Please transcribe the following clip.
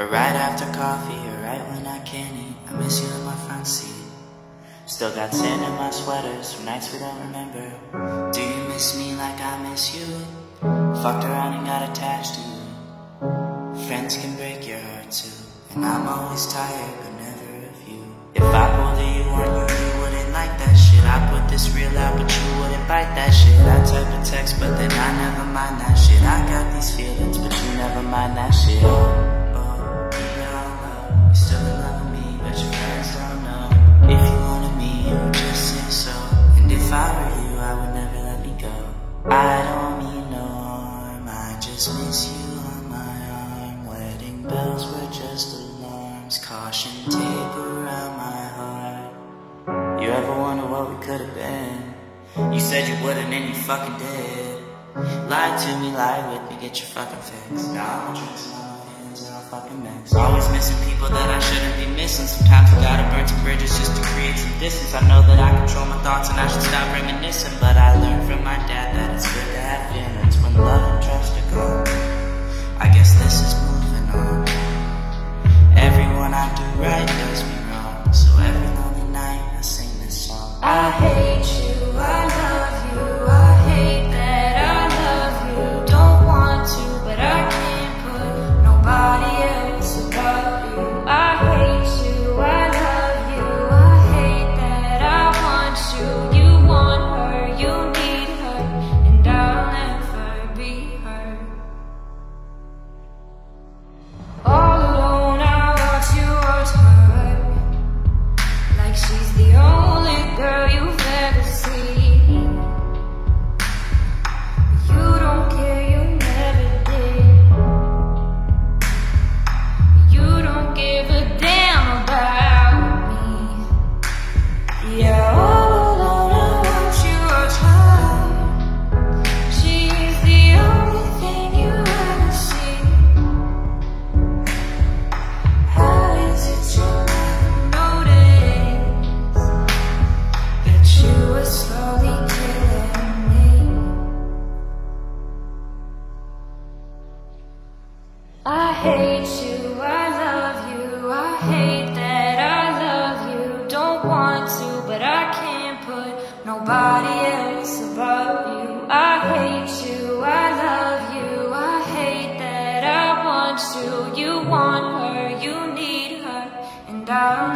Or right after coffee, or right when I can't eat. I miss you in my front seat. Still got sand in my sweaters from nights we don't remember. Do you miss me like I miss you? Fucked around and got attached to you. Friends can break your heart too. And I'm always tired, but never of you. If I pulled you on you, you wouldn't like that shit. I put this real out, but you wouldn't bite that shit. I type a text, but then I never mind that shit. I got these feelings, but you never mind that shit. Just miss you on my arm. Wedding bells were just alarms, caution tape around my heart. You ever wonder what we could have been? You said you wouldn't and you fucking did. Lie to me, lie with me, get your fucking fix. Now I'm. Always missing people that I shouldn't be missing. Sometimes I gotta burn some bridges just to create some distance. I know that I control my thoughts and I should stop reminiscing. But I learned from my dad that it's good to have feelings hate you, I love you, I hate that I love you. Don't want to, but I can't put nobody else above you. I hate you, I love you, I hate that I want you. You want her, you need her, and I'll